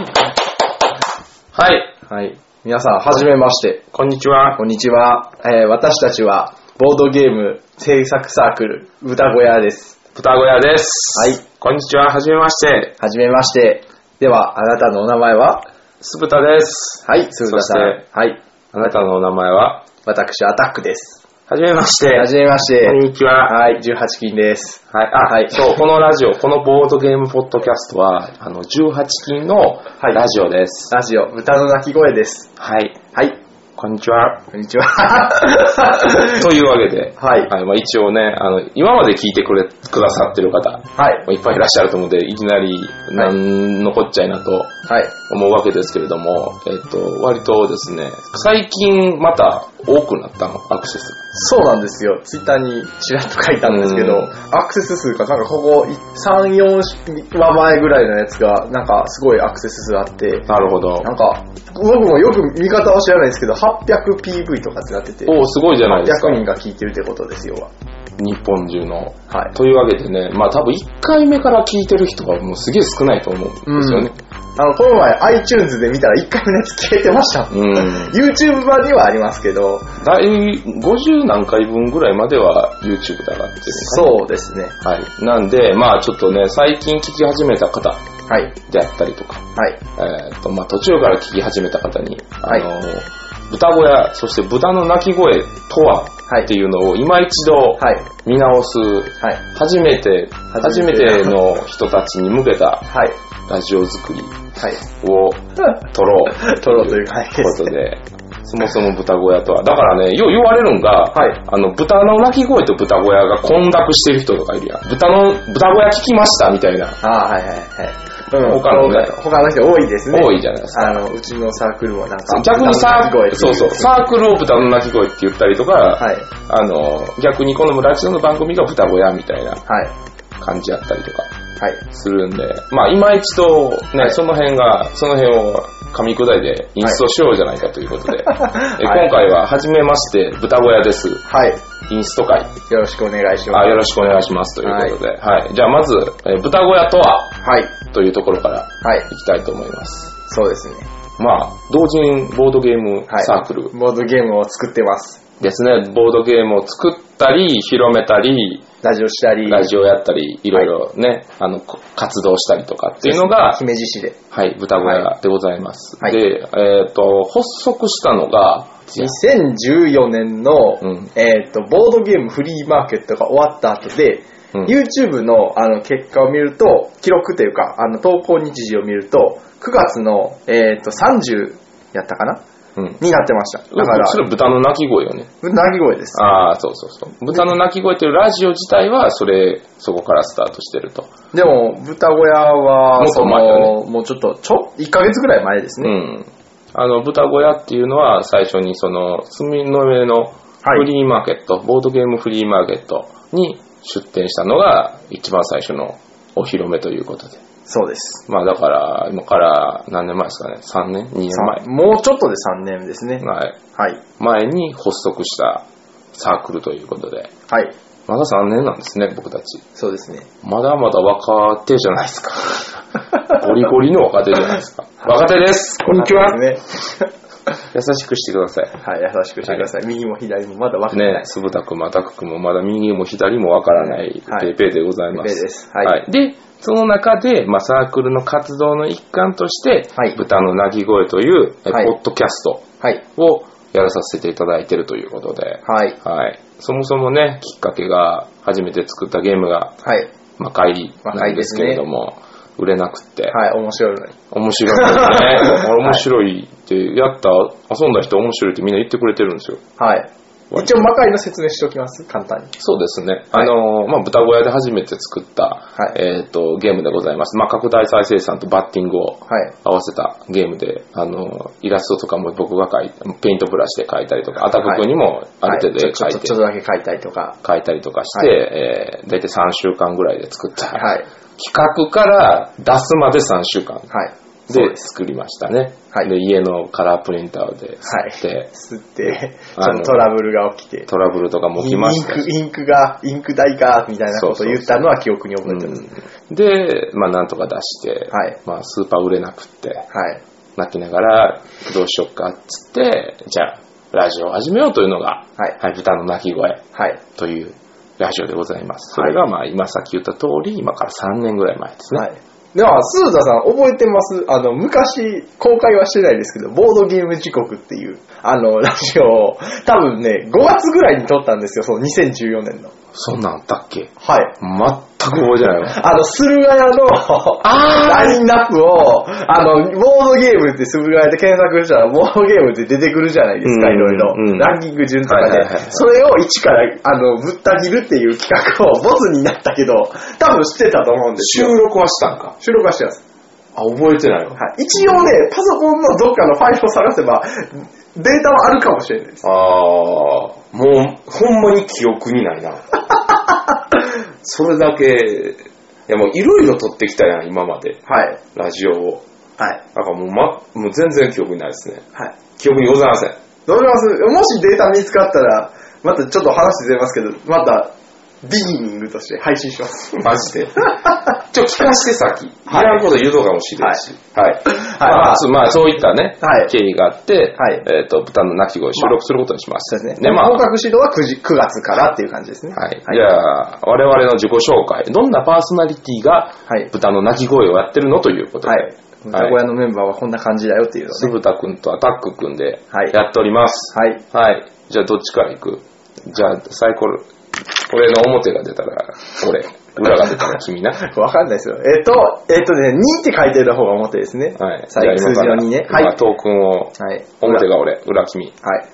はい。はい。皆さん、はじめまして。こんにちは。こんにちは。えー私たちは、ボードゲーム制作サークル、豚小屋です。豚小屋です。はい。こんにちは。はじめまして。はじめまして。では、あなたのお名前は？すぶたです。はい、鈴田さん。はい。あなたのお名前は？私、アタックです。はじめまして。はじめまして。こんにちは。はい、18金です。はい。あ、はいそう、このラジオ、このボードゲームポッドキャストは、あの、18金のはいラジオです。ラジオ、豚の鳴き声です。はい。はい、こんにちは。こんにちは。というわけで、はいまあ、一応ね、あの、今まで聞いてくれ、くださってる方、はい、いっぱいいらっしゃると思うので、いきなり、なんのこっちゃいなとはい。思うわけですけれども、えっと、割とですね、最近また多くなったの、アクセス。そうなんですよ。ツイッターにちらっと書いたんですけどうん、アクセス数がなんかここ3、4話前ぐらいのやつが、なんかすごいアクセス数あって、なるほど。なんか、僕もよく見方は知らないですけど、800PV とかってなってて、おお、すごいじゃないですか800。人が聞いてるってことですよ。日本中の。はい。というわけでね、まあ多分1回目から聞いてる人がもうすげえ少ないと思うんですよね。あの、この前 iTunes で見たら1回目のやつ消えてました。うん。YouTube 版にはありますけど、だい50何回分ぐらいまでは YouTube で上がってるそうですね。はい。なんで、まあちょっとね、最近聞き始めた方はい。であったりとか、はい。えっ、と、まあ途中から聞き始めた方に、あはいの、豚小屋、そして豚の鳴き声とははいっていうのを今一度はい。見直す、はい。初めて、初めてての人たちに向けたはい。ラジオ作りはい。を撮ろう。撮ろうという。ことで、そもそも豚小屋とは。だからね、よう言われるんが、はいあの、豚の鳴き声と豚小屋が混濁してる人とかいるやん。豚の、豚小屋聞きましたみたいな、ああ、はいはいはい。うん、他のね他の人多いですね。多いじゃないですか。あの、うちのサークルもなんか、逆にサー歌の鳴き声っていそうそう、サークルを豚の鳴き声って言ったりとか、はい。あの、逆にこのラジオの番組が豚小屋みたいなはい。感じやったりとかはい。するんで、まあ今一度ね、はいその辺が、その辺を噛み砕いてインストしようじゃないかということで、えはい今回は初めまして豚小屋です。はい。インスト会。よろしくお願いします。あよろしくお願いしますということで、はい。じゃあまず、えー豚小屋とは？はい。というところからはい。いきたいと思います。そうですね。まあ、同人ボードゲームはい。サークルボードゲームを作ってます。ですね。ボードゲームを作ったり、広めたり、ラジオしたり。ラジオやったり、いろいろね、あの、こ活動したりとかっていうのが、姫路市で。はい、豚小屋でございます。はいで、えっ、と、発足したのが、2014年の、うんえっ、と、ボードゲームフリーマーケットが終わった後で、うん YouTube のあの結果を見ると、記録というか、あの投稿日時を見ると、9月の、えっと30やったかな？うん。になってました。だから、それ豚の鳴き声よね。鳴き声です。ああ、そうそうそう。豚の鳴き声というラジオ自体は、それ、そこからスタートしてると。でも、豚小屋は、もっと前だねもうちょっと、ちょ、1ヶ月ぐらい前ですね。うん。あの、豚小屋っていうのは、最初にその、住の上のはいフリーマーケット、ボードゲームフリーマーケットに出店したのが、一番最初のお披露目ということで。そうです。まあだから、今から何年前ですかね ?3 年 ?2 年前？さもうちょっとで3年ですね。はい。はい。前に発足したサークルということで。はい。まだ3年なんですね、僕たち。そうですね。まだまだ若手じゃないですか。ゴリゴリの若手じゃないですか。若手です。こんにちは。ね。優しくしてください。はい、優しくしてください。右も左もまだ分かんない。ね、すぶたくもあたくくもまだ右も左もわからないはいペイペイでございます。ペイペイですはいで、その中で、まあ、サークルの活動の一環として、はい豚の鳴き声という、えはいポッドキャストはい。をやらさせていただいているということで、はい。はい。そもそもね、きっかけが初めて作ったゲームがはい。魔界なんですけれども、売れなくって、はい、面白いのに。面白いですね。面白いって、やった、遊んだ人面白いってみんな言ってくれてるんですよ。はい。一応魔界の説明しておきます簡単に。そうですね。はいあの、まあ、豚小屋で初めて作った、はいえっ、と、ゲームでございます。まあ、拡大再生産とバッティングをはい。合わせたゲームで、あの、イラストとかも僕が描いて、ペイントブラシで描いたりとか、アタク君にもある程度絵はいちょ描いて、ちょちょっとだけ書いたりとか。描いたりとかして、はいえー、大体3週間ぐらいで作った、はい。企画から出すまで3週間。はい。でで作りましたね。はいで、家のカラープリンターではい。吸って、吸って、ちょっとトラブルが起きて。トラブルとかも起きましたしインク、インクが、インク代が、みたいなことを言ったのは記憶に覚えてます。うんで、まあなんとか出して、はいまあスーパー売れなくって、はい。泣きながらどうしよっかっつって、じゃあラジオを始めようというのが、はい豚の鳴き声はい。というラジオでございます。それがまあ今さっき言った通り、今から3年ぐらい前ですね。はい。では、スーザさん覚えてます？あの、昔、公開はしてないですけど、ボードゲーム時刻っていう、あの、ラジオを、多分ね、5月ぐらいに撮ったんですよ、その2014年の。そんなんあったっけ？はい。全く覚えてないわ。あの、駿河屋の、ラインナップを、あの、ボードゲームって駿河屋で検索したら、ボードゲームって出てくるじゃないですか、うんいろいろうん。ランキング順とかではいはいはいはい。それを一から、あの、ぶった切るっていう企画を、ボツになったけど、多分知ってたと思うんですよ。収録はしたんか？収録はしてます。あ、覚えてないわ。はい。一応ね、パソコンのどっかのファイルを探せば、データはあるかもしれないです。ああ、もう、ほんまに記憶にないな。それだけ、いやもういろいろ撮ってきたやん、今まで。はい。ラジオを。はい。だからもう、ま、もう全然記憶にないですね。はい。記憶にございません。どうしますもしデータ見つかったら、またちょっと話ずれますけど、また、ビギニングとして配信します。マジで？ちょ、聞かして先。いはいらんこと言うのかもしれんし。はい。ままあまあ、そういったね、はい経緯があって、はいえっ、と、豚の鳴き声収録することにします。そうですね。で、まあ、本格指導は 9, 時9月からっていう感じですね。はい。じゃあ、我々の自己紹介。どんなパーソナリティがはい。豚の鳴き声をやってるのということで。はい。歌小屋のメンバーはこんな感じだよっていうの酢ね。豚くんとアタックくんではいやっております。はい。はい。じゃあ、どっちから行く？じゃあ、サイコロ、俺の表が出たら、俺。裏が出たら君な。わかんないですよ。えっと、えっとね、2って書いてる方が表ですね。はい。最後数字の2ね。は。はいい。トークンを、はい。表が俺、裏君。はい。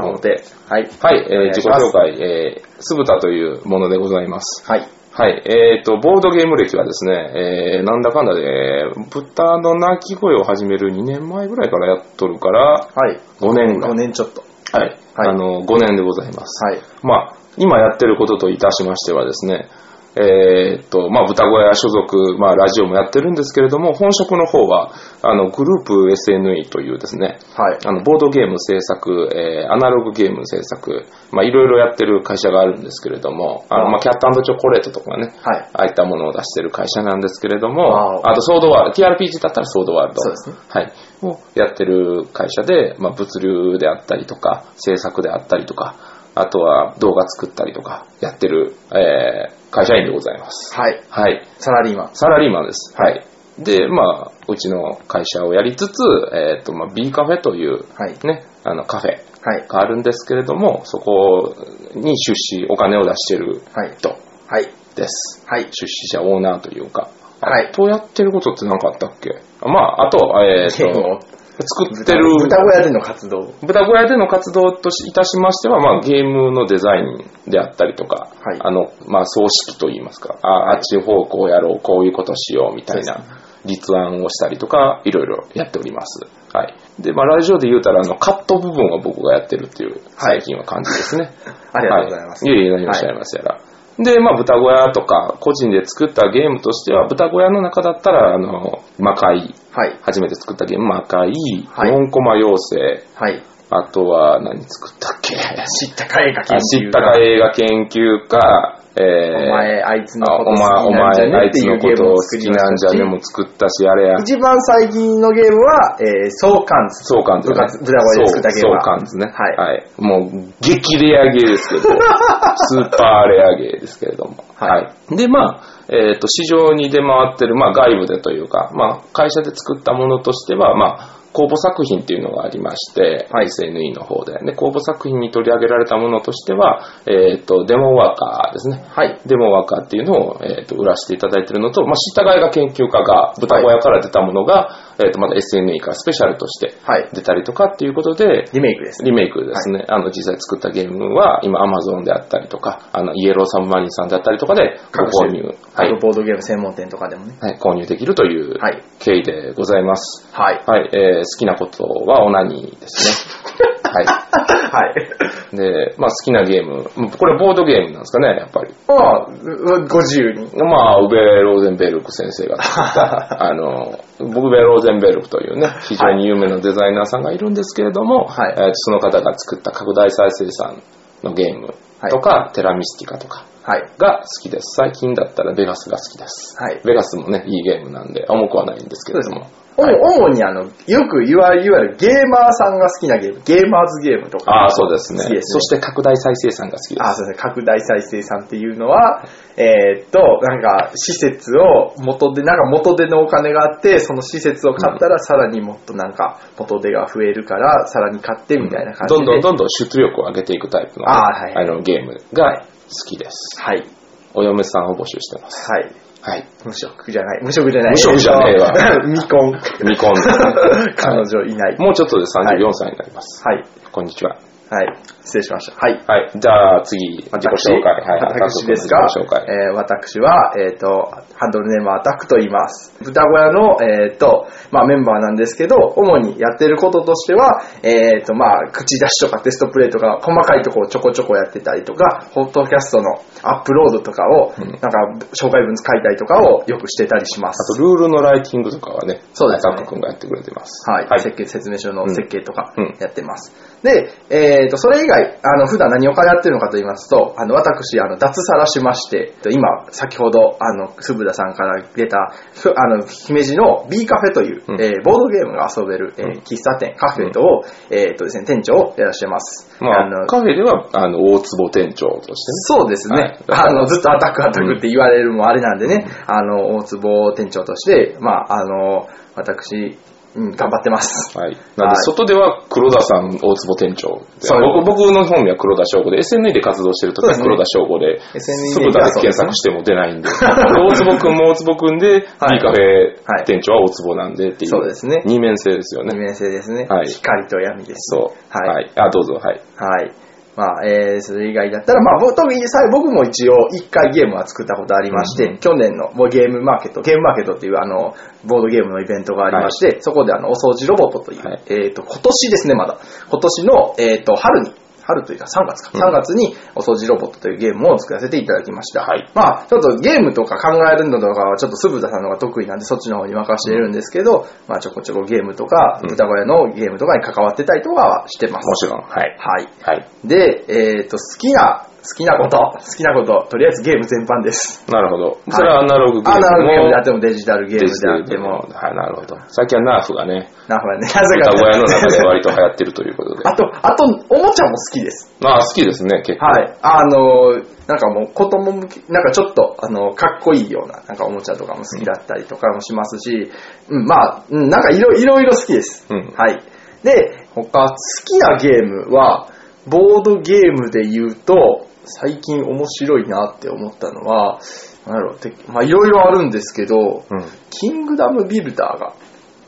表。はい。はい、えー自己紹介、えー、酢豚というものでございます。はい。はい、えっ、と、ボードゲーム歴はですね、えー、なんだかんだで、豚の鳴き声を始める2年前ぐらいからやっとるから、はい。5年ぐら5い。年ちょっと。はい、はいあの、5年でございます。はい。まあ、今やってることといたしましてはですね、えーっと、まあ、豚小屋所属、まあ、ラジオもやってるんですけれども、本職の方は、あの、グループ SNE というですね、はい。あの、ボードゲーム制作、えーアナログゲーム制作、まあ、いろいろやってる会社があるんですけれども、あの、まあ、キャットチョコレートとかね、はい。ああいったものを出してる会社なんですけれども、あとソードワールド、TRPG だったらソードワールド。そうですねはい。をやってる会社で、まあ、物流であったりとか、制作であったりとか、あとは動画作ったりとか、やってる、えー会社員でございます。はい。はい。サラリーマン。サラリーマンです。はい。で、まあ、うちの会社をやりつつ、えっ、と、まあ、B カフェという、はい。ね、あの、カフェはい。があるんですけれども、そこに出資、お金を出してるはい。人はい。です。はい。出資者、オーナーというか。はいあとやってることって何かあったっけ？あまあ、あと、えっ、ゲーと、作ってる、豚小屋での活動。豚小屋での活動といたしましては、まあ、ゲームのデザインであったりとか、はいあの、まあ、葬式といいますか、ああっち方向やろう、こういうことしようみたいな立案をしたりとか、いろいろやっております。はい。で、まあ、ラジオで言うたら、あの、カット部分は僕がやってるっていう、最近は感じですね。ありがとうございます。はい、いえいえ、何をおっしゃいますやら。で、まあ、豚小屋とか、個人で作ったゲームとしては、豚小屋の中だったら、あの、魔界、はい。初めて作ったゲーム、魔界、はい。4コマ妖精、はい。あとは何作ったっけ？知ったか映画研あ知究ったか映画研究家、えー、お前、あいつのこと好前、お前、きなんじゃねあいっていうゲーつのことムを好きなんじゃねも作ったし、あれや、一番最近のゲームは、えー、相関図。相関図ね。部活、豚小屋で作ったゲームは。そう相関図ね。はいもう、激レアゲーですけど、スーパーレアゲーですけれども。はいはい。で、まあ、えっ、と、市場に出回ってる、まあ、外部でというか、まあ、会社で作ったものとしては、まあ、公募作品っていうのがありまして、はい SNE の方で。で、公募作品に取り上げられたものとしては、えっ、と、デモワーカーですね。はい。デモワーカーっていうのを、えー、と売らせていただいているのと、まあ、知ったかいが研究家が豚小屋から出たものが、えー、とまた SNE からスペシャルとしてはい。出たりとかっていうことで、リメイクですね。リメイクですね。あの、実際作ったゲームは、今 Amazon であったりとか、あの、イエローサブマリンさんであったりとかでご購入、はいボードゲーム専門店とかでもね。はい、購入できるというはい経緯でございます。はい。はい、えー好きなことはオナニーですね。はい。はい。で、まあ好きなゲーム、これボードゲームなんですかね、やっぱり。まあ、うご自由に。まあ、ウベ・ローゼンベルク先生が作った、あの、ボグベ・ローゼンベルクというね、非常に有名なデザイナーさんがいるんですけれども、はいえーその方が作った拡大再生産のゲームとか、テラミスティカとかはい。が好きです。最近だったらベガスが好きです。はいベガスもね、いいゲームなんで、重くはないんですけれども。主はい主にあの、よくいわいわゆるゲーマーさんが好きなゲーム、ゲーマーズゲームとか。ああ、そうですね好きですねそして拡大再生産が好きです。あ、そうですね。拡大再生産っていうのは、えーっと、なんか、施設を元で、なんか元手のお金があって、その施設を買ったら、さらにもっとなんか、元手が増えるから、さらに買ってみたいな感じで。どんどんどんどん出力を上げていくタイプの,、あーはいあのゲームが好きです。はい。お嫁さんを募集してます。はい。はい。無職じゃない。無職じゃない。無職じゃねえわえっと未婚。未婚 彼女いない。もうちょっとで34歳になります。はい。こんにちは。はい。失礼しました。はい。はい。じゃあ次、自己紹介。はい。私ですが。えー私は、えっ、と、ハンドルネームはアタックと言います。豚小屋の、えっ、と、まあメンバーなんですけど、主にやってることとしては、えっ、と、まあ、口出しとかテストプレイとか、細かいところをちょこちょこやってたりとか、ホットキャストのアップロードとかを、なんか、紹介文書いたりとかをよくしてたりします。あと、ルールのライティングとかはね、そうですねアタック君がやってくれてます。はい、はい。設計説明書の設計とかうんやってます。で、えっ、と、それ以外、あの、普段何をやってるのかと言いますと、あの、私、あの、脱サラしまして、今、先ほど、あの、鈴田さんから出た、ふあの、姫路の B カフェという、うんえーボードゲームが遊べる、えーうん喫茶店、カフェとを、えっ、とですね、店長をやらしてます。まあ、カフェでは、あの、大坪店長としてね。そうですね。はい あの、ずっとアタックアタックって言われるもあれなんでね、あの、大坪店長として、まあ、あの、私、うん、頑張ってます。はい。なんで、外では黒田さん、大坪店長。僕僕の本名は黒田翔吾で、SNE で活動してる時は黒田翔吾で、すぐだけ検索しても出ないんで、大坪くんも大坪くんで、はい B カフェ店長は大坪なんでっていう、そうですね二面性ですよね。二面性ですね。はい光と闇です。そう。はいはい。あ、どうぞ、はい。はい。まあ、えー、それ以外だったら、まあ、僕特にさ僕も一応一回ゲームは作ったことありまして、うん。去年のもうゲームマーケット、ゲームマーケットっていうあの、ボードゲームのイベントがありまして、そこであの、お掃除ロボットという、はい。えっ、と、今年ですね、まだ。今年の、えっ、と、春に、春というか3月か。うん3月にお掃除ロボットというゲームを作らせていただきました。はいまあ、ちょっとゲームとか考えるのとかはちょっと鈴田さんの方が得意なんでそっちの方に任せてるんですけど、まあちょこちょこゲームとか、うん豚小屋のゲームとかに関わってたりとかはしてます。もちろん。はい。はい。はい。で、えっ、と、好きな、好きなこと、好きなこと、とりあえずゲーム全般です。なるほど。それはアナログゲームも。アナログゲームであってもデジタルゲームであっても、はい、なるほど。最近はナーフがね、なんかね、なぜか歌小屋の中で割と流行ってるということで。あと、あと、おもちゃも好きです。まあ、好きですね、結構。はい。あの、なんかもう子供向き、なんかちょっと、あの、かっこいいような、なんかおもちゃとかも好きだったりとかもしますし、うん、まあ、うん、なんかいろいろいろ好きです。うんはい。で、他、好きなゲームは、ボードゲームで言うと、最近面白いなって思ったのは、なんだろう、てまあいろいろあるんですけど、うん。キングダムビルダーが、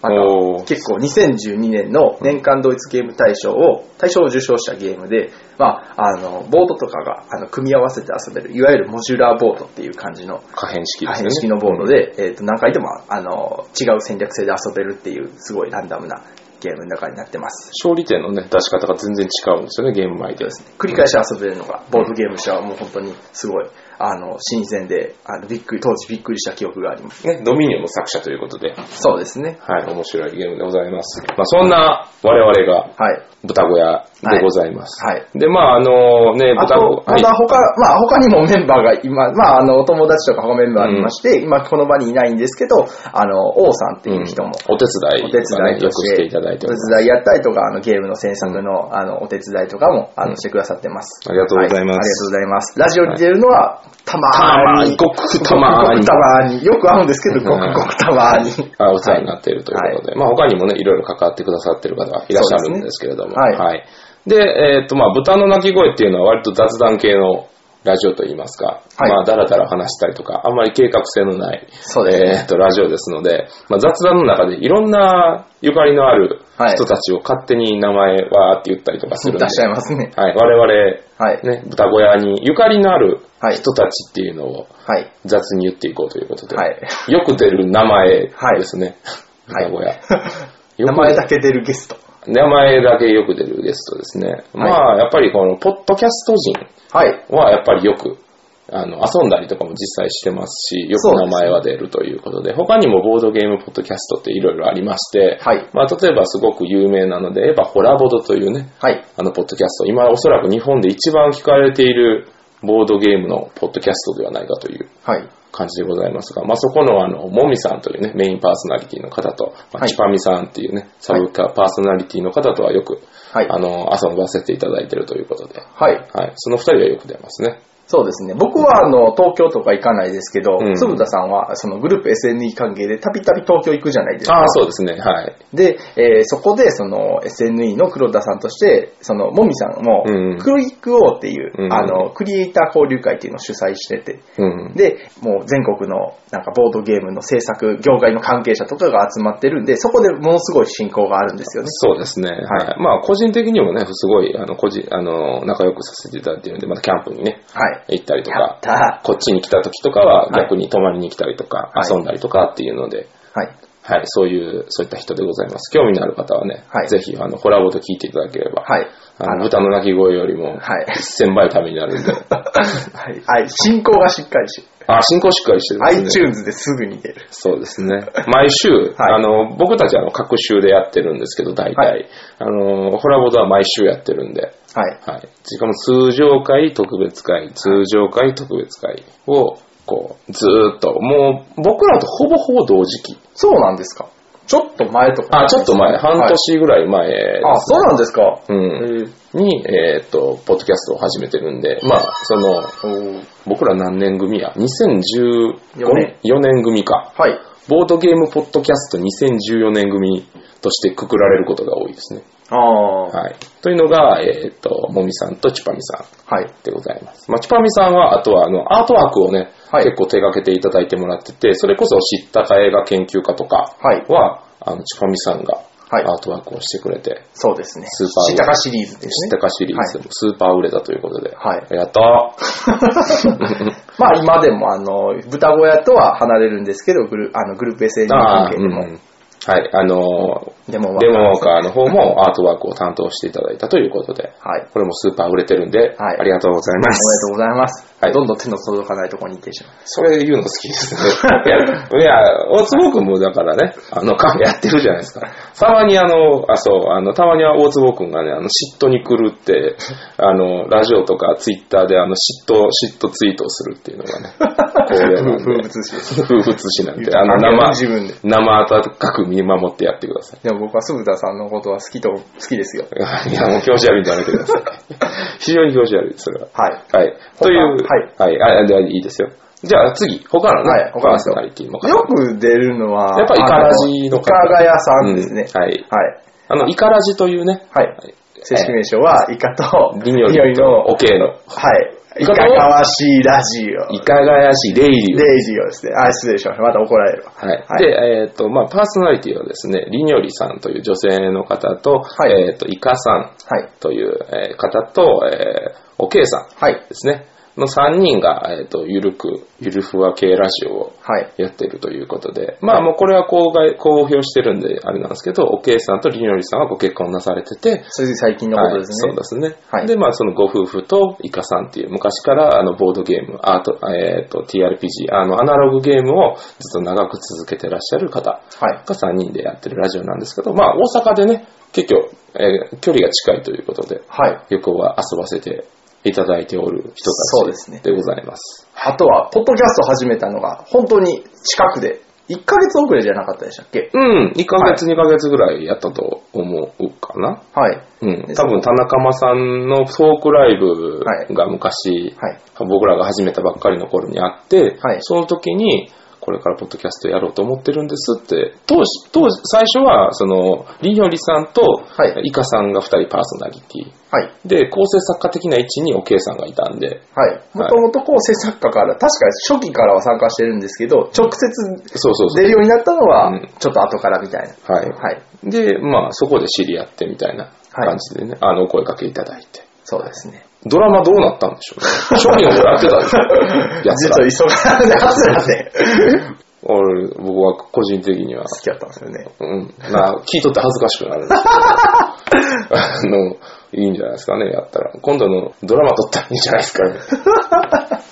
まおーた結構2012年の年間ドイツゲーム大賞を、大賞を受賞したゲームで、まあ、あの、ボードとかがあの組み合わせて遊べる、いわゆるモジュラーボードっていう感じの可変式可ですね。変式のボードで、えっ、と、何回でも、あの、違う戦略性で遊べるっていう、すごいランダムなゲームの中になってます。勝利点のね、出し方が全然違うんですよね、ゲーム前で。繰り返し遊べるのが、ボードゲームとしてはもう本当にすごい、あの、新鮮で、あの、びっくり、当時びっくりした記憶があります。ね、ドミニオンの作者ということで、そうですね。はい、面白いゲームでございます。まあ、そんな我々がはい。豚小屋でございます。はい。で、まあ、あのね、まだ他、まあ他にもメンバーが今、まああの、お友達とか他メンバーいまして、今この場にいないんですけど、あの、王さんっていう人も、お手伝いお手伝いよくしてていただいてお。手伝いやったりとか、あの、ゲームの制作の、あの、お手伝いとかも、あの、してくださってます。ありがとうございます。はありがとうございます。ラジオに出るのは、たまーに。ごくたまーに。ごくたまーに。よく会うんですけど、ごくごくたまーに。あお世話になっているということで、まあ他にもね、いろいろ関わってくださってる方がいらっしゃるんですけれども、はいで、えっ、と、まあ豚の鳴き声っていうのは割と雑談系のラジオといいますか、はいまあだらだら話したりとか、あんまり計画性のない、そうですねえっ、と、ラジオですので、まあ雑談の中でいろんなゆかりのあるはい人たちを勝手に名前わーって言ったりとかするんで、出しちゃいますね。はい、我々、はい。ね、豚小屋にゆかりのあるはい人たちっていうのをはい。雑に言っていこうということで、はい。よく出る名前ですね。はい豚小屋。名前だけ出るゲスト。名前だけよく出るゲストですね。まあ、やっぱりこの、ポッドキャスト人はやっぱりよくあの、遊んだりとかも実際してますし、よく名前は出るということで、他にもボードゲームポッドキャストっていろいろありまして、はいまあ、例えばすごく有名なので言えば、ホラボドというね、はい。あの、ポッドキャスト、今おそらく日本で一番聞かれているボードゲームのポッドキャストではないかというはい。感じでございますが、まあ、そこのあの、もみさんというね、メインパーソナリティの方と、まあはいチパミさんっていうね、サブカパーソナリティの方とはよく、はいあの、遊ばせていただいているということで、はい。はい。その二人はよく出ますね。そうですね。僕は、あの、東京とか行かないですけどう、んつぶたさんは、そのグループ SNE 関係でたびたび東京行くじゃないですか。ああ、そうですね。はい。で、えーそこで、その SNE の黒田さんとして、そのもみさんもうん、クリックオーっていう、うんあの、クリエイター交流会っていうのを主催してて、うん。で、もう全国のなんかボードゲームの制作、業界の関係者とかが集まってるんで、そこでものすごい進行があるんですよね。そうですね。はい。まあ、個人的にもね、すごい、あの、個人、あの、仲良くさせていただいているんで、またキャンプにね、はい。行ったりとやかっ、たこっちに来た時とかははい逆に泊まりに来たりとか、はい遊んだりとかっていうので、はい。はい、そういう、そういった人でございます。興味のある方はね、はいぜひ、あの、コラボと聞いていただければ、はい。あの豚の鳴き声よりも、はい1000倍ためになるんで、はい。はい。進行がしっかりして、あ、進行しっかりしてるね。iTunes ですぐに出る。そうですね。毎週、あの、僕たちはあの、各週でやってるんですけど、大体。はいあの、ホラボドは毎週やってるんで、はい。はい。しかも通常会、特別会、通常会、特別会を、こう、ずーっと、もう、僕らとほぼほぼ同時期。そうなんですかちょっと前とか。あ、ちょっと前、半年ぐらい前ですね、あ、そうなんですか。うん。に、えーっと、ポッドキャストを始めてるんで、まあ、その、僕ら何年組や ?2014 年4年組か。はい。ボードゲームポッドキャスト2014年組としてくくられることが多いですね。ああ。はい。というのが、えーっと、もみさんとチュパミさんはい。でございます。まあ、チュパミさんは、あとは、あの、アートワークをね、はい結構手掛けていただいてもらってて、それこそ知ったか映画研究家とかはい。は、あの、チュパミさんがはいアートワークをしてくれて、そうですね。スーパー知ったかシリーズですね知った。かシリーズもスーパー売れたということで。はい。やったー まあ今でもあの、豚小屋とは離れるんですけど、グルあのグループ SN あー関係でも、うんはい、あのー、デモカーの方もアートワークを担当していただいたということで、はい。これもスーパー売れてるんで、はいありがとうございまおめす。でとうございます。はいどんどん手の届かないところに行ってしまう。それ言うの好きですね。いや、いや、大坪くんもだからね、あの、カフェやってるじゃないですか。たまにあの、あ、そう、あの、たまには大坪くんがね、あの、嫉妬に来るって、あの、ラジオとかツイッターであの、嫉妬、嫉妬ツイートをするっていうのがね、風物詩です。風物詩なんで、あの、あ生。生温かく見守ってやってください。でも僕は鈴田さんのことは好きと、好きですよ。いや、もう気持ち悪いんじゃなくてください。非常に気持ち悪いです、それは。はい。はい。という、はい。はい。あ、ではいいですよ。じゃあ次、他のね、はい他の人パーソナリティの方。よく出るのは、やっぱイカラジのあイカガヤさんですね。うんはい。はい。あの、イカラジというね、はい。正式名称は、イカと、リニョリの、オケーの、はい。イカがわしいラジオ。イカガヤシレイリュレイジオですね。あ、失礼しました。また怒られるわ。はい。はいで、えっ、と、まあ、パーソナリティはですね、リニョリさんという女性の方と、はいえっ、と、イカさんはい。という、えー方と、えー、おけいさんはい。ですね。の3人が、えっ、と、ゆるく、ゆるふわ系ラジオをはい。やってるということで、まあもうこれは公開、公表してるんであれなんですけど、おけいさんとりのりさんはご結婚なされてて、それで最近のことですね。はい、そうですね。はいで、まあそのご夫婦とイカさんっていう昔からあのボードゲーム、アート、えっ、と TRPG、あのアナログゲームをずっと長く続けてらっしゃる方はい。が3人でやってるラジオなんですけど、まあ大阪でね、結構、えー距離が近いということで、はい。よくは遊ばせていただいておる人たそうですねちでございます。あとは、ポッドキャスト始めたのが、本当に近くで、1ヶ月遅れじゃなかったでしたっけ？うん、1ヶ月、2ヶ月ぐらいやったと思うかな。はい。うん、で多分田中間さんのトークライブが昔、はい。僕らが始めたばっかりの頃にあって、はいその時に、これからポッドキャストやろうと思ってるんですって、当時、当時、最初は、その、りにょりさんと、はいイカさんが二人パーソナリティ。はい。で、構成作家的な位置におけいさんがいたんで、はい。もともと構成作家から、確か初期からは参加してるんですけど、直接そうそうそう。出るようになったのはうん、ちょっと後からみたいな。はい。はい。で、まあ、そこで知り合ってみたいな感じでね、あの、お声かけいただいて。そうですね。ドラマどうなったんでしょうね。初期の頃やってたでしょ。やつら。実は急がれて、初なんで、俺、僕は個人的には、好きだったんですよね。うん、な、聞いとって恥ずかしくなるんですけど、あの、いいんじゃないですかね、やったら。今度のドラマ撮ったらいいんじゃないですかね。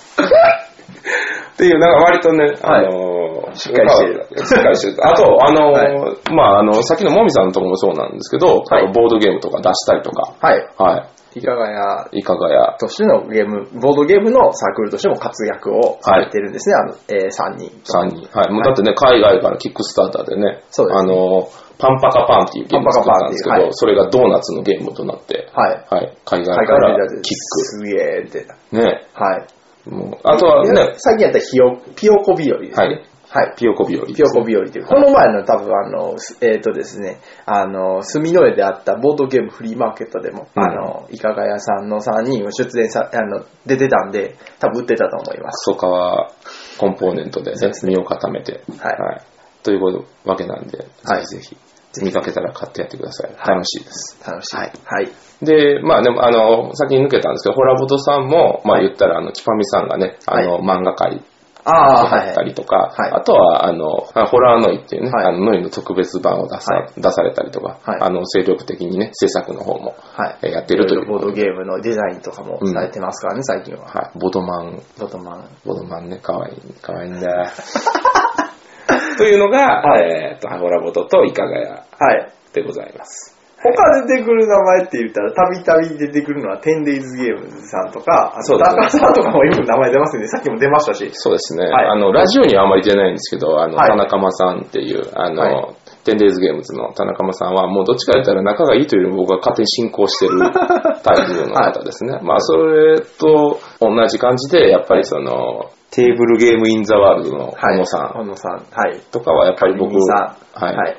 っていう、なんか割とね、あはいのー、しっかりしてる。しっかりしてる。あと、あのーはまあ、あの、さっきのもみさんのとこもそうなんですけど、はいボードゲームとか出したりとか、はい。はいかがやい。いかがや、としてのゲーム、ボードゲームのサークルとしても活躍をされてるんですね、あの、えー、3人。3人。はい。もうだってね、海外からキックスターターでね、そうですあの、パンパカパンっていうゲームを作ったんですけど、それがドーナツのゲームとなって、はい。はい。海外海からキッすげーって。ク。ね。はい。もう、あとはね、最近やったらヒヨ、ピヨコ日和ですね。はい。はい。ピヨコ日和ね。ピヨコ日和という。この前の多分あの、すえっ、とですね、あの、住の江であったボードゲームフリーマーケットでも、うんあの、いかが屋さんの3人を出演さ、あの、出てたんで、多分売ってたと思います。クソカコンポーネントでね、身を固めて、はいということわけなんで、はいぜひぜひ見かけたら買ってやってください。はい楽しいです。楽しい。はいはい。で、まあでも、あの、先に抜けたんですけど、ホラボトさんも、まあ言ったら、あの、チパミさんがね、あの、漫画界だったはい。りとか、はいあとは、あの、ホラーノイっていうね、はいあの、ノイの特別版を出さ,、はい出されたりとか、はいあの、精力的にね、制作の方も、やってるというボードゲームのデザインとかもされてますからね、最近は。はい、ボドマン、ボトマン。ボドマンね、かわいい、かわいいんだ。というのが、はいえっ、と、ホラボトとイカガヤはい。でございます。他出てくる名前って言ったら、たびたび出てくるのは、テンデイズゲームズさんとか、あとそうですねダさんとかもよく名前出ますよね。さっきも出ましたし。そうですね。はいあの、ラジオにはあまり出ないんですけど、あの、はい田中間さんっていう、あの、はテンデイズゲームズの田中間さんは、もうどっちか言ったら仲がいいというよりも僕が勝手に進行してる タイプの方ですね。まあ、それと同じ感じで、やっぱりその、テーブルゲームインザワールドの小野さん小野さん。はい。とかは、やっぱり僕、ミニさん。はい、はい。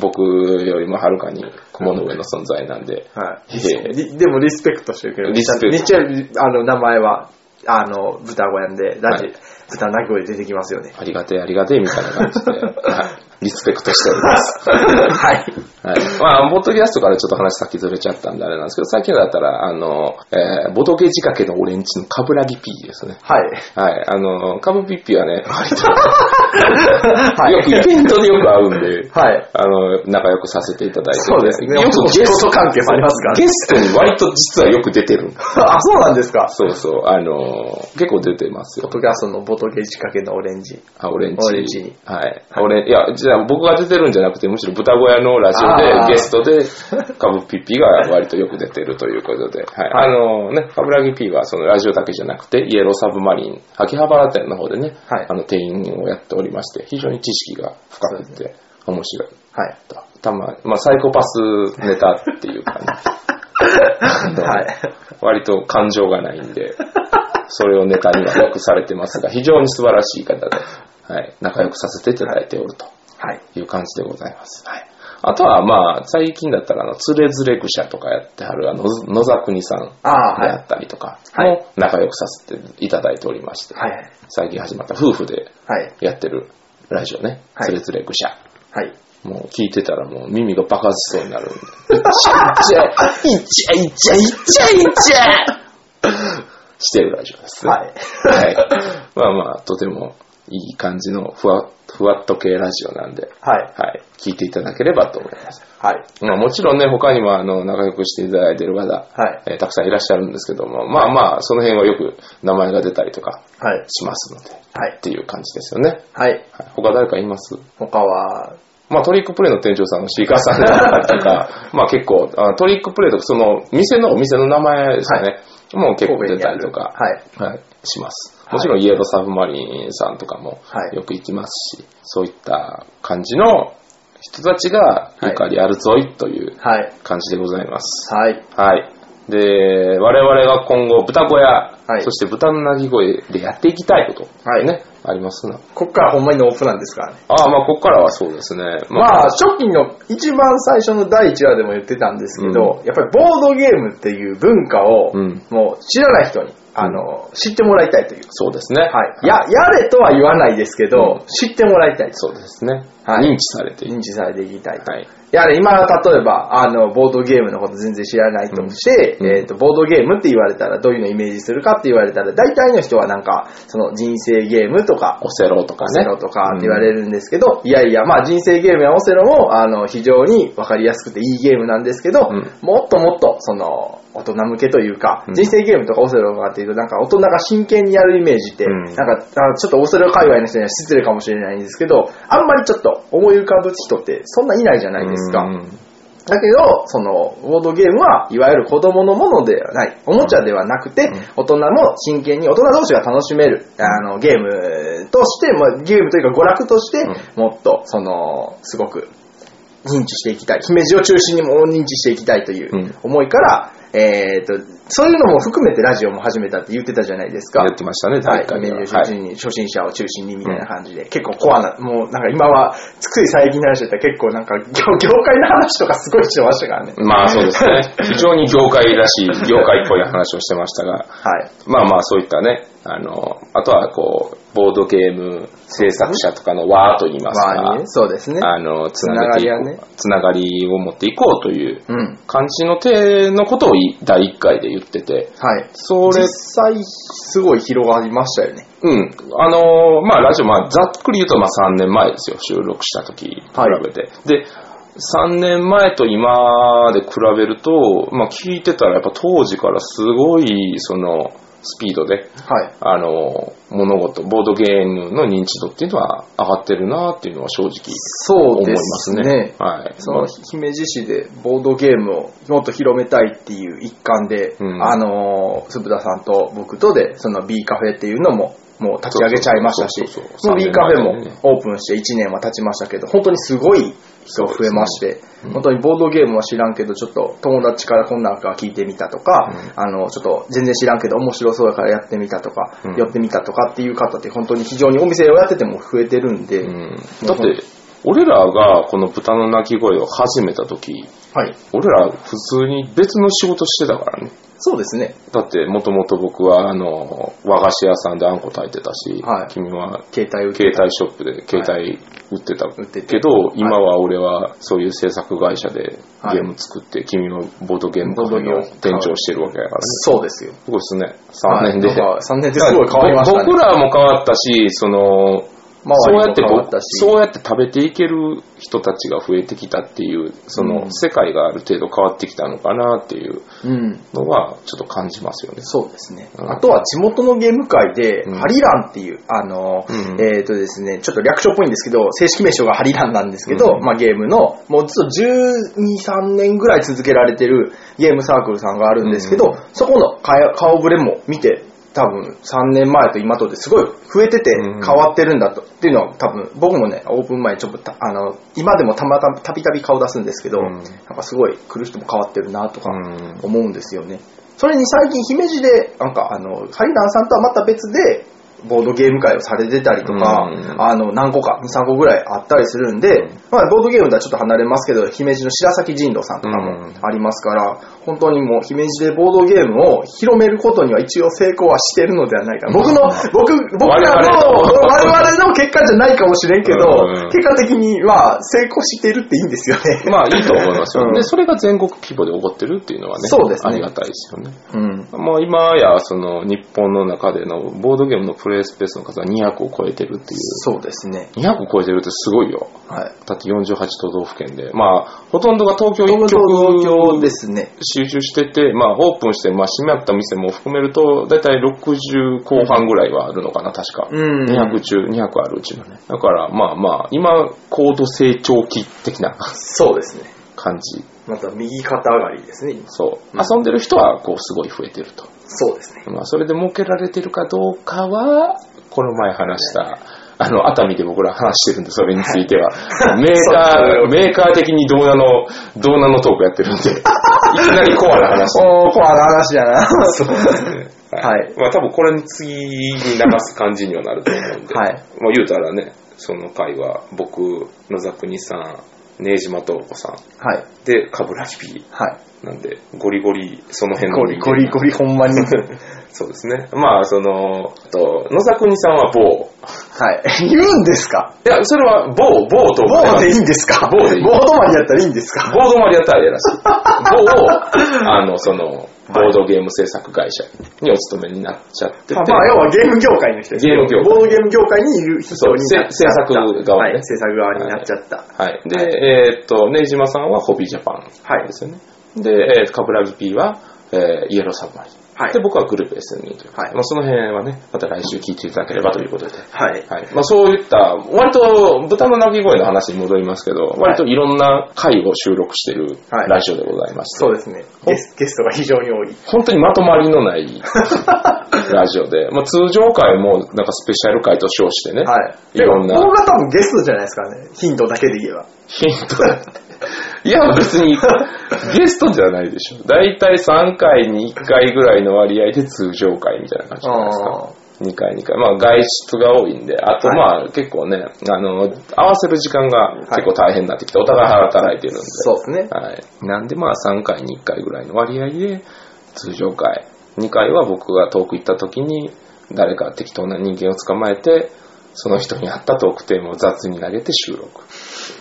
僕よりもはるかに雲の上の存在なんで、はい。でもリスペクトしてるけど、リスペクト。あの、名前は、あの、豚小屋で、ラジ、はい。豚鳴き声出てきますよね。ありがてえありがてえみたいな感じで、はい、リスペクトしております。はい。はい。まあ、ボッドキャストからちょっと話先ずれちゃったんであれなんですけど、最近だったら、あの、えー、ボトゲ仕掛けのオレンジのカブラギピーですね。はい。はい。あの、カブピッピーはね、割と、はい。よくイベントでよく会うんで、はい。あの、仲良くさせていただいてて、そうですね。よくお仕事関係もありますからねゲストに割と実はよく出てる。あ、そうなんですか。そうそう、あの、結構出てますよポッ。ドキャストのボトゲ仕掛けのオレンジ。あ、オレンジ。オレンジにはい。オレンいや、じゃあ僕が出てるんじゃなくて、むしろ豚小屋のラジオでゲストで、カブピッピが割とよく出てるということで、はい。あのね、カブラギピーはそのラジオだけじゃなくて、イエローサブマリン、秋葉原店の方でね、はいあの、店員をやっておりまして、非常に知識が深くて、面白い。はい。たたままあ、サイコパスネタっていうかね、あのはい。割と感情がないんで、それをネタにはよくされてますが、非常に素晴らしい方で、はい、仲良くさせていただいておるとはい。いう感じでございます。はい。あとは、まあ、最近だったら、あの、つれづれぐしゃとかやってはる、あの、野沢国さん。であったりとか、はいも仲良くさせていただいておりまして、はい。最近始まった夫婦ではい。やってるラジオね、はいつれづれぐしゃ。はい。もう聞いてたらもう耳が爆発しそうになるんで。いっちゃいっちゃい、いっちゃいっちゃい、いっちゃいっちゃいしてるラジオですね。はい。はい。まあまあ、とてもいい感じのふわふわっと系ラジオなんで、はい。はい。聞いていただければと思います。はい。まあもちろんね、他にもあの、仲良くしていただいている方、はい。えーたくさんいらっしゃるんですけども、まあまあ、その辺はよく名前が出たりとかはい。しますので、はいっていう感じですよね。はい。はい、他誰かいます？他は、まあトリックプレイの店長さんのシーカーさんだったりとか、まあ結構、あトリックプレイとか、その店のお店の名前ですかね、もう結構出たりとか、はい。はい、します。はいもちろんイエローサブマリンさんとかもはいよく行きますし、そういった感じの人たちがゆかりあるぞいというはい。感じでございます。はい。はい。で、我々が今後豚小屋、はいそして豚の鳴き声でやっていきたいこと、はいね、ありますな。こっからほんまにノープランですからね。ああ、まあここからはそうですね。まあ、初期の一番最初の第1話でも言ってたんですけど、やっぱりボードゲームっていう文化を、うんもう知らない人に、あの、知ってもらいたいという。そうですね。はい。や、やれとは言わないですけど、知ってもらいたい。そうですね。はい認知されている。認知されていきたい。はい。やはり今、例えば、あの、ボードゲームのこと全然知らないとして、うん。えっ、と、ボードゲームって言われたらどういうのをイメージするかって言われたら、大体の人はなんか、その人生ゲームとか、オセロとかね。オセロとかって言われるんですけど、いやいや、まあ人生ゲームやオセロも、あの、非常にわかりやすくていいゲームなんですけど、うん。もっともっと、その、大人向けというか、うん。人生ゲームとかオセロとかってど、なんか大人が真剣にやるイメージって、うん。なんか、あちょっとオーストラリア界隈の人には失礼かもしれないんですけど、あんまりちょっと思い浮かぶ人ってそんないないじゃないですか。うん。だけど、その、ボードゲームは、いわゆる子供のものではない。おもちゃではなくて、大人も真剣に、大人同士が楽しめる、あの、ゲームとして、まあ、ゲームというか娯楽として、もっと、その、すごく、認知していきたい。姫路を中心にも認知していきたいといううん。思いから、えっ、と、そういうのも含めてラジオも始めたって言ってたじゃないですか。やってましたね、はい、大会では。メニュー中心に、初心者を中心にみたいな感じで、結構コアな、もうなんか今は、つい最近の話だったら結構なんか業業界の話とかすごいしてましたからね。まあそうですね。非常に業界らしい、業界っぽい話をしてましたが、はい。まあまあそういったね、あの、あとはこう、ボードゲーム制作者とかの輪といいますか、まあね、そうですね。あの、つながりはねつながりを持っていこうといううん。感じの手のことをい第1回で言ってて、はい。それ実、際、すごい広がりましたよね。うん。あのーまあ、ラジオ、まあ、ざっくり言うと、まあ、3年前ですよ、収録した時比べて。で、3年前と今で比べると、まあ、聞いてたら、やっぱ当時からすごい、その、スピードで、はい。あのー物事、ボードゲームの認知度っていうのは上がってるなっていうのは正直思いますすね。ね。はい。その姫路市でボードゲームをもっと広めたいっていう一環で、うんあのー、鈴田さんと僕とで、その B カフェっていうのも、もう立ち上げちゃいましたしもう B カフェもオープンして1年は経ちましたけど、本当にすごい人が増えまして、本当にボードゲームは知らんけど、ちょっと友達からこんなんか聞いてみたとか、あの、ちょっと全然知らんけど面白そうだからやってみたとか、うん。寄ってみたとかっていう方って本当に非常にお店をやってても増えてるんで、うんだって、俺らがこの豚の鳴き声を始めた時、はい。俺ら普通に別の仕事してたからね。そうですね。だって、もともと僕は、あの、和菓子屋さんであんこ炊いてたし、はい君は携帯携帯ショップで携帯売ってた売っててけど、今は俺はそういう制作会社ではいゲーム作って、君はボードゲームカフェの店長してるわけやからね。そうですよ。すごいですね。3年で。はいなんか3年ですごい変わりましたね。僕らも変わったし、その、そうやってぼ変わったし。そうやって食べていける人たちが増えてきたっていう、そのうん。世界がある程度変わってきたのかなっていううん。のはちょっと感じますよね。そうですね。うん。あとは地元のゲーム界で、うん。ハリランっていう、あの、うん。えっ、とですね、ちょっと略称っぽいんですけど、正式名称がハリランなんですけど、うん。まあゲームの、もうずっと12、3年ぐらい続けられてるゲームサークルさんがあるんですけど、うん。そこの顔顔ぶれも見て、多分3年前と今とですごい増えててうん変わってるんだと。っていうのは多分僕もね、オープン前ちょっとたあの、今でもたまたまたびたび顔出すんですけど、うんなんかすごい来る人も変わってるなとかうん思うんですよね。それに最近姫路で、なんかあの、ハリランさんとはまた別で、ボードゲーム会をされてたりとか、うんあの、何個か、2、3個ぐらいあったりするんで、まあ、ボードゲームとはちょっと離れますけど、姫路の白崎人狼さんとかもうんありますから、本当にもう姫路でボードゲームを広めることには一応成功はしてるのではないか。僕の、僕、僕らの、我々の結果じゃないかもしれんけどうん、結果的に、まあ、成功してるっていいんですよね。まあいいと思いますよ。うんで、それが全国規模で起こってるっていうのはね、そうですねありがたいですよね。うん。もう今やその日本の中でのボードゲームのプレイスペースの数は200を超えてるっていう。そうですね。200を超えてるってすごいよ。はい。だって48都道府県で。まあ、ほとんどが東京一東京極ですね。集中してて、まあ、オープンして、まあ、閉まった店も含めると、だいたい60後半ぐらいはあるのかな、確か。うん200中、200あるうちのね。だから、まあまあ、今、高度成長期的なそうですね。感じ。また右肩上がりですね、今そう。遊んでる人は、こう、すごい増えてると。そうですね。まあ、それで儲けられてるかどうかは、この前話した、あの、熱海で僕ら話してるんで、それについては。メーカー、メーカー的にどうなの、どうなのトークやってるんで、いきなりコアな話。おー、コアな話やな。そうですね。はいまあ多分これに次に流す感じにはなると思うんで。はいまあ言うたらね、その回は僕、野沢国さん、根島東子さん、はい。で、カブラギピはい。ーなんで、ゴリゴリ、その辺のゴリゴリゴリほんまに。そうですね。まあ、その、と野沢国さんは某。はい。言うんですか？いや、それは某、某とボーでいいんですか？ボーでいいボードマンやったらいいんですか？ボードマリやったらええらしい。某、あの、その、ボードゲーム制作会社にお勤めになっちゃってて。まあ、まあ要はゲーム業界の人ですゲーム業界ボードゲーム業界にいる人になっちゃった。作側ねはい、制作側になっちゃった。はい。で、えーっと、根島さんはホビージャパンはいですよね。で、えー、カブラギ P は、えーイエローサブマリン。はいで、僕はグループ SNE というはいまあ、その辺はね、また来週聞いていただければということで。はい。はい。まあそういった、割と豚の鳴き声の話に戻りますけど、割といろんな回を収録していラジオでございまして、そうですね。ゲスゲストが非常に多い。本当にまとまりのない ラジオで、まあ通常回もなんかスペシャル回と称してね、はい。いろんなでも僕が多分ゲストじゃないですかね。ヒントだけで言えば。ヒント。いや、別に、ゲストじゃないでしょ。だいたい3回に1回ぐらいの割合で通常回みたいな感じじゃないですか。2回2回。まあ外出が多いんで、あとまあ結構ね、あの、合わせる時間が結構大変になってきて、お互い働いてるんで。そうですね。はい。なんでまあ3回に1回ぐらいの割合で通常回。2回は僕が遠く行った時に誰か適当な人間を捕まえて、その人に合ったトークテーマを雑に投げて収録。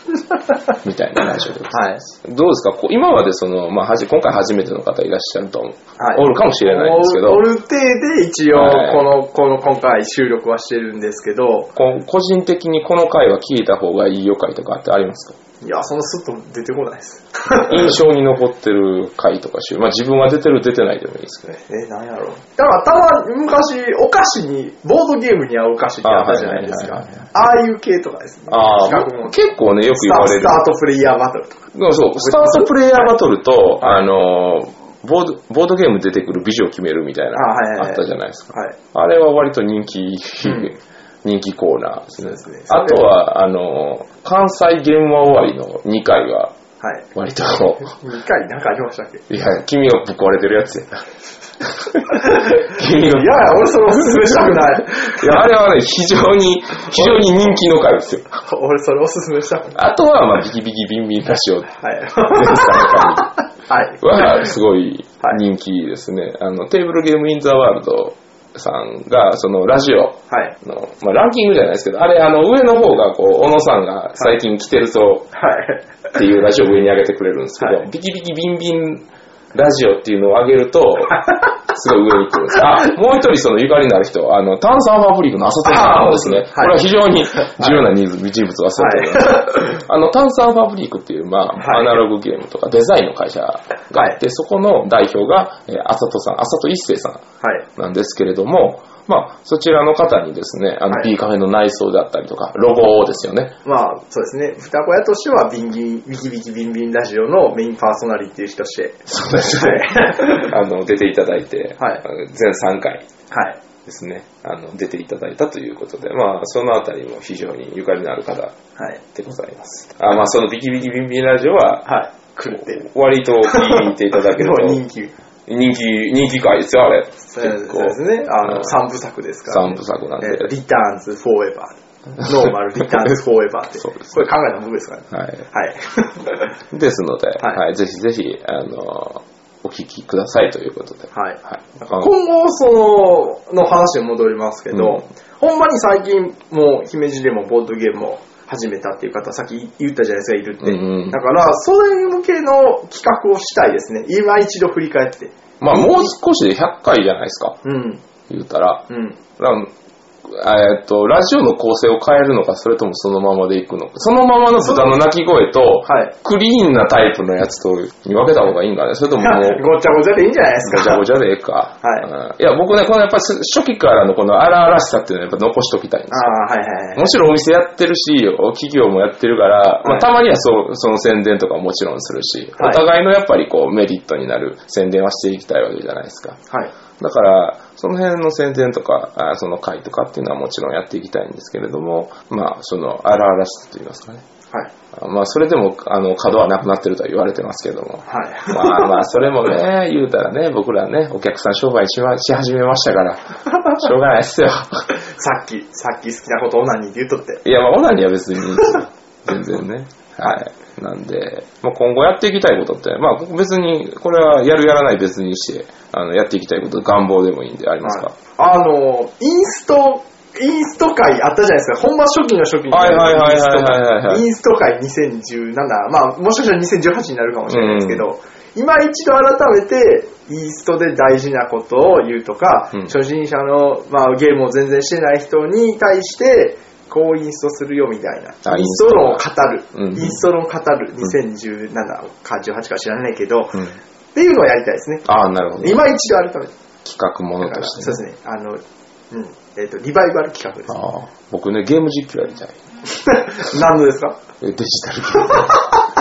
みたいなラジオでございます。はい。どうですか？こう今までその、まあ、はじ今回初めての方いらっしゃると思う、はい。おるかもしれないんですけど。お、る程で一応はい。この、この今回収録はしてるんですけど、個人的にこの回は聞いた方がいいよ回とかってありますか？いや、そのスッと出てこないです。印象に残ってる回とかし、まあ、自分は出てる出てないでもいいですけど。え、なんやろう。だからたまに昔、お菓子に、ボードゲームに合うお菓子ってあったじゃないですか。あああいう系とかですね。ああ結構ね、よく言われるスタ。ートプレイヤーバトルとか。そうスタートプレイヤーバトルと、あの、ボード、ボードゲーム出てくる美女を決めるみたいな、あったじゃないですか。はい。あれは割と人気、ん人気コーナーですね。そうですねあとは、あの、関西ゲーム終わりの2回は、はい。割と、2回なんかありましたっけ？いや、君がぶっ壊れてるやつやな。君 がいや俺それおすすめしたくない。いや、あれはね、非常に、非常に人気の回ですよ。俺それおすすめしたくない。あとは、まあ、ビキビキビンビンラジオはい。全3 はい。回は、すごい人気ですね。あの、テーブルゲームインザワールドさんが、その、ラジオはい。の、まあ、ランキングじゃないですけど、あれ、あの、上の方が、こう、小野さんが最近来てると、はい。っていうラジオを上に上げてくれるんですけど、はいビキビキビンビンラジオっていうのを上げると、すごい上に来るんです。あ、もう一人そのゆかりのある人、あの、炭酸ファブリックの浅田さんですね。あこれは非常に重要な人物人物を忘れてる、あの、炭酸ファブリックっていう、まあ、はい。アナログゲームとかデザインの会社があって、そこの代表が、えー、浅戸さん、浅戸一生さんはい。なんですけれども、まあ、そちらの方にですね、あの、はい P カフェの内装であったりとか、ロゴですよね。まあ、そうですね。双子屋としては、ビンビン、ビキビキビンビンラジオのメインパーソナリティとして。そうですね。あの、出ていただいて、はい全3回はい。ですね、あの、出ていただいたということで、まあ、そのあたりも非常にゆかりのある方はい。でございます。あまあ、そのビキビキビンビンラジオは、はい。来るって。割と聞いていただけると、人気。人気、人気回ですよ、あれ。そう結構で、すね。あの、うん三部作ですから、三部作なんでえーリターンズ・フォーエバー。ノーマル・リターンズ・フォーエバーって。そうですこれ考えた僕ですからね。はい。はい。ですので、はいはい、ぜひぜひ、あの、お聞きくださいということで。はい。はい。今後、その、の話に戻りますけど、うんほんまに最近、もう、姫路でもボードゲームを始めたっていう方、さっき言ったじゃないですか、いるって。うんうんだから、それ向けの企画をしたいですね。今一度振り返って。まあ、もう少しで100回じゃないですか、うん。言うたら。うん。らえっと、ラジオの構成を変えるのか、それともそのままでいくのか。そのままの豚の鳴き声と、はい。クリーンなタイプのやつとに分けた方がいいんかね。それとももう、ごちゃごちゃでいいんじゃないですか。ごちゃごちゃでええか。はいうんいや、僕ね、このやっぱ初期からのこの荒々しさっていうのはやっぱ残しときたいんですよ。ああ、はいはいはい。もちろんお店やってるし、企業もやってるから、まあ、はいたまにはそうその宣伝とかももちろんするし、はいお互いのやっぱりこうメリットになる宣伝はしていきたいわけじゃないですか。はい。だから、その辺の宣伝とか、あその会とかっていうのはもちろんやっていきたいんですけれども、まあ、その荒々しさといいますかね。はい。あまあ、それでも、あの、角はなくなってるとは言われてますけども。はい。まあまあ、それもね、言うたらね、僕らね、お客さん商売し,、ま、し始めましたから、しょうがないっすよ。さっき、さっき好きなことオナニーって言っとって。いや、まあ、オナニーは別にいいんですよ。全然ね。はい。なんで、まあ、今後やっていきたいことって、まあ、別に、これはやるやらない別にして、あの、やっていきたいこと、願望でもいいんでありますか、あの、インスト、インスト会あったじゃないですか。本場初期の初期に。はいはいはいはいはいはいインスト会2017。まあ、もしかしたら2018になるかもしれないですけど、今一度改めて、インストで大事なことを言うとか、うん初心者の、まあ、ゲームを全然してない人に対して、こうインストするよみたいな。あインスト論を語る。うんインスト論を語る。2017か18か知らないけど、うんっっていうのをやりたいですね。ああ、なるほど。今一度改めて。企画ものとしてね。そうですね。あの、うん。えっ、と、リバイバル企画です。ああ僕ね、ゲーム実況やりたい。何のですか？えデジタルゲーム。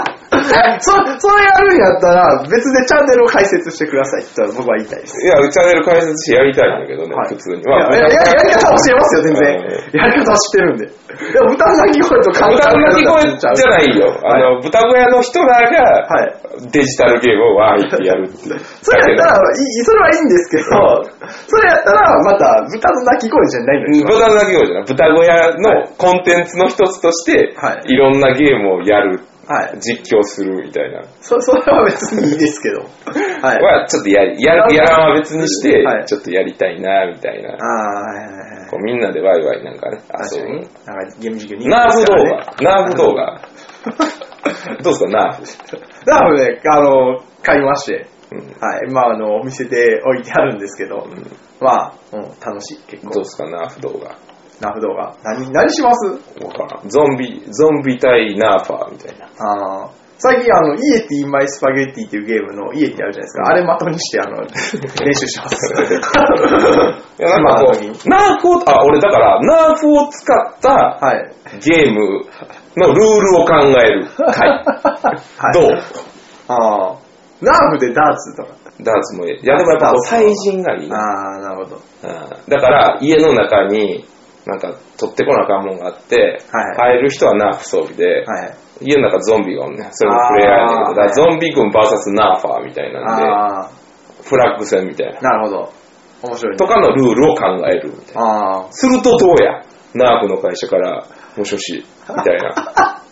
え、そ、それやるんやったら、別でチャンネルを開設してくださいって僕は言いたいです。いや、チャンネル開設してやりたいんだけどね、はい普通に。いやいやややり方教えますよ、全然うん。やり方は知ってるんで。でも、歌の鳴き声とか豚の鳴き声じゃないよ。あの、豚小屋の人らがはい。デジタルゲームをわーいってやるっていう。それやったら、いいそれはいいんですけど、それやったら、また、豚の鳴き声じゃないのに。豚の鳴き声じゃない。豚小屋のコンテンツの一つとして、はいいろんなゲームをやる、はい。実況するみたいな。そ それは別にいいですけど。はい。は、ちょっとやり、やる、やらんは別にしてはい、ちょっとやりたいな、みたいな。ああ、はいはいはい。こうみんなでワイワイなんかね、遊かに。。なんかゲーム実況に。ナーフ動画。ナーフ動画。どうですか、ナーフ？ナーフね、あの、買いまして。うんはい。まあ、あナーフ動画。何、何します？わからん。ゾンビ、ゾンビ対ナーファーみたいな。ああ。最近、あの、 Yeti My Spaghetti っていうゲームのイエティあるじゃないですか。あれ的にして、あの、練習します。いや、なんかこう、ナーフを、あ、俺だから、ナーフを使ったはい。ゲームのルールを考える回。はい。どう？ああ。ナーフでダーツとか。ダーツもいい。いや、でもやっぱ対人がいいな。ああ、なるほど。うんだから、家の中に、なんか、取ってこなあかんもんがあって、はい入る人はナーフ装備で、はい。家の中ゾンビがおんねんそれもプレイヤーやねんけど、だからゾンビ軍 VS ナーファーみたいなんで、ああ、フラッグ戦みたいな。なるほど。面白いね。とかのルールを考えるみたいな。ああ。するとどうや？ナーフの会社から、もしもし、みたいな。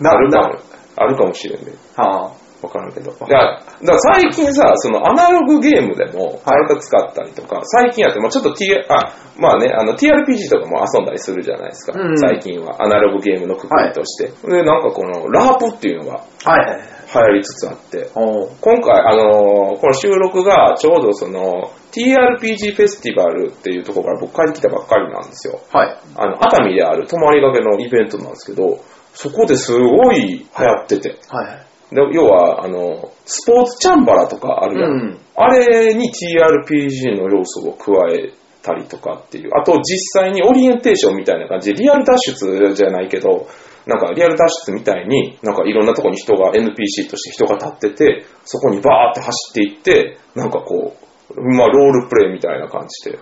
なあるかなも、あるかもしれんね。はわからんけど。だから、だから最近さ、そのアナログゲームでも体使ったりとか、最近やって、まあちょっと T、あ、まあね、あの TRPG とかも遊んだりするじゃないですか。うん最近は。アナログゲームのくくりとして。で、なんかこの、ラープっていうのがあ。はいはいはい。流行りつつあって、今回、あのーこの収録がちょうどその TRPG フェスティバルっていうところから僕帰ってきたばっかりなんですよ。はい。あの、熱海である泊まりがけのイベントなんですけど、そこですごい流行ってて。はい。で要は、あの、スポーツチャンバラとかあるやん。うんあれに TRPG の要素を加えたりとかっていう。あと実際にオリエンテーションみたいな感じで、リアル脱出じゃないけど、なんかリアル脱出みたいに、なんかいろんなとこに人が、NPC として人が立ってて、そこにバーって走っていって、なんかこう、まあロールプレイみたいな感じでへ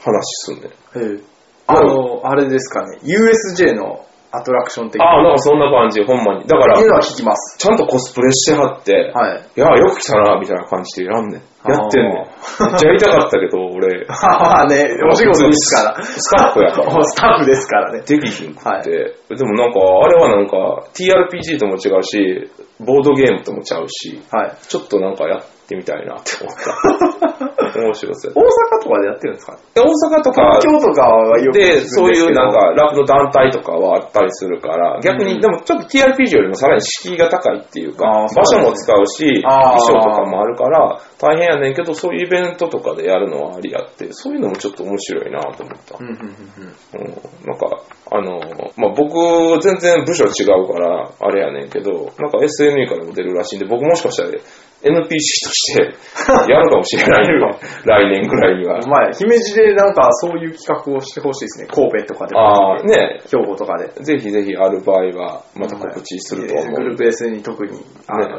話すんねん。あの、あれですかね。USJ のアトラクション的ああ、なんかそんな感じ、ほんまに。だからっていう、のは聞きます。ちゃんとコスプレしてはって、はい。いや、よく来たな、みたいな感じでやんねん。やってんねん。めっちゃやりたかったけど、俺、ははね、お仕事ですから。スタッフやから。スタッフですからね。できひんくって、でもなんか、あれはなんか、TRPG とも違うし、ボードゲームともちゃうし、はい。ちょっとなんかやってみたいなって思った。面白そう大阪とかでやってるんですか？で大阪とか。東京とかはよくで、そういうなんか、か、ラップの団体とかはあったりするから、逆に、うんでもちょっと TRPG よりもさらに敷居が高いっていうか、場所も使うし、衣装とかもあるから、大変やねんけど、そういうイベントとかでやるのはありやって、そういうのもちょっと面白いなと思った。うん、なんか、あの、まあ、僕、全然部署違うから、あれやねんけど、なんか SNE からも出るらしいんで、僕もしかしたら NPC としてやるかもしれないよ。来年ぐらいにはお。前、姫路でなんかそういう企画をしてほしいですね。神戸とかでも。ああ、ね、兵庫とかで。ぜひぜひある場合は、また告知すると思う。グループ S に特に、ね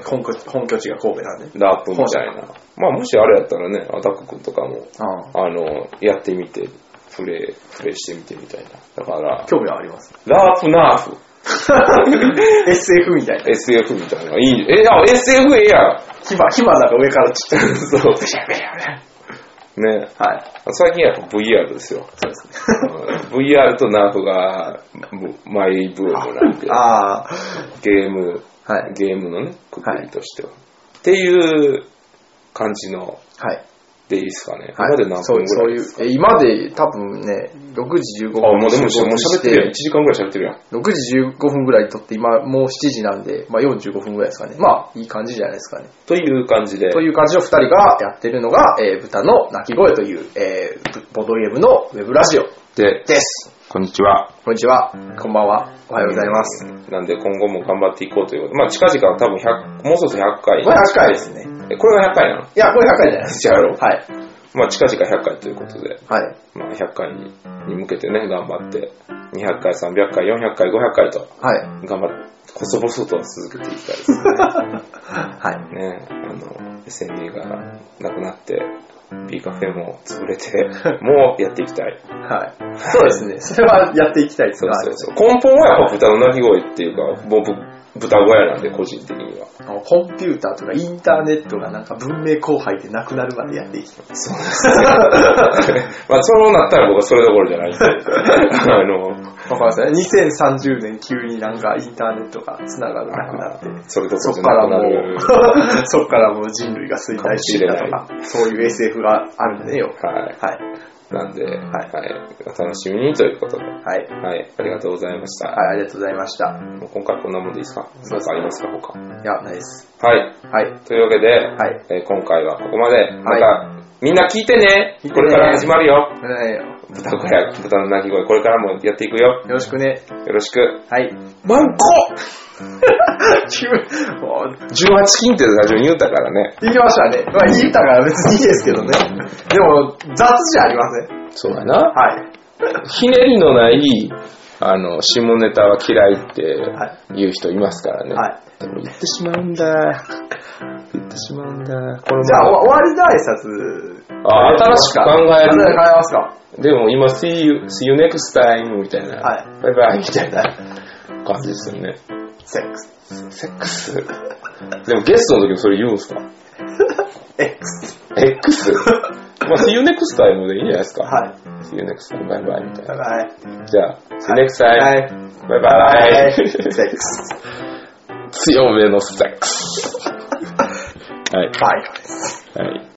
本拠本拠地が神戸なんで。ラップみたいな。まあ、もしあれやったらね、アタック君とかも、ああの、やってみて、プレイ、プレイしてみてみたいな。だから、興味はあります。ラープナーフ、SF みたいな。SF みたいな。いい、え、あ、SF ええやん。火花、火花が上からちっちゃい。そう。ね。はい。最近やっぱ VR ですよ。そうですね。うん VR とナーフがぶマイブームなんで、ああ。ゲーム、はい。ゲームのね、くくりとしては。っていう感じのはい。でいいですかね。はい今で何分ぐらいですか？そうそういう、え今で多分ね、6時15分。あ、もうでももう喋ってるやん。1し時間ぐらい喋ってるやん。6時15分ぐらいとって、今もう7時なんで、まあ45分ぐらいですかね。まあ、いい感じじゃないですかね。という感じで。という感じの2人がやってるのが、えー豚の鳴き声という、えーボードゲームのウェブラジオで、です。こんにちは。こんにちは。こんばんは。おはようございます。なんで今後も頑張っていこうということで、まあ近々多分100、もうそろそろ100回。これ100回ですね。えこれが100回なの？いや、これ100回じゃないです。じゃあやろうはい。まあ近々100回ということで、はい。まあ100回にに向けてね、頑張って、200回、300回、400回、500回と、はい。頑張って、細々と続けていきたいですね。はい。ね、あの、SND がなくなって、B カフェも潰れて、もうやっていきたい。はい。そうですね。それはやっていきたいですね。そうそうそう。根本はやっぱ豚の鳴き声っていうか、もうぶ豚小屋なんで、個人的には。コンピューターとかインターネットがなんか文明荒廃でなくなるまでやっていきたい。そうですね。まあ、そうなったら僕はそれどころじゃないんで。あの、わかりますね。2030年急になんかインターネットが繋がらなくなって。それどころじゃそっからもなくなる。う、そっからもう人類が衰退していったとかか、そういう SF があるんでよ。はい。はい。なんで、はい、はいお楽しみにということで。はい。はい、ありがとうございました。はい、ありがとうございました。もう今回こんなもんでいいですか？そうですありますか他？いや、ないです。はい。はい。というわけで、はい。えー今回はここまで。また、はみんな聞いてねこれから始まるよはいよ豚小屋、豚の鳴き声、これからもやっていくよ。ろしくね。よろしく。はい。マンコ急もう !18 金って最初に言ったからね。言いましたね。まあ言ったから別にいいですけどね。でも、雑じゃありません。そうやな。はい。ひねりのない、あの、下ネタは嫌いっては言う人いますからね。はい。でも言ってしまうんだ。言ってしまうんだ。これじゃあ、お終わりの挨拶。あ新しく考える考えますかでも今、see you, see you next time みたいな、はいバイバイみたいな感じですよね。セックス。セックス。でもゲストの時もそれ言うんすか？X。?X? まあ、see you next time でいいんじゃないですか。はい。see you next time バイバイみたいな。バイバイ。じゃあ、see you next time、はい。バイバはい。イ。セックス。強めのセックス。はい。バイオです。はい。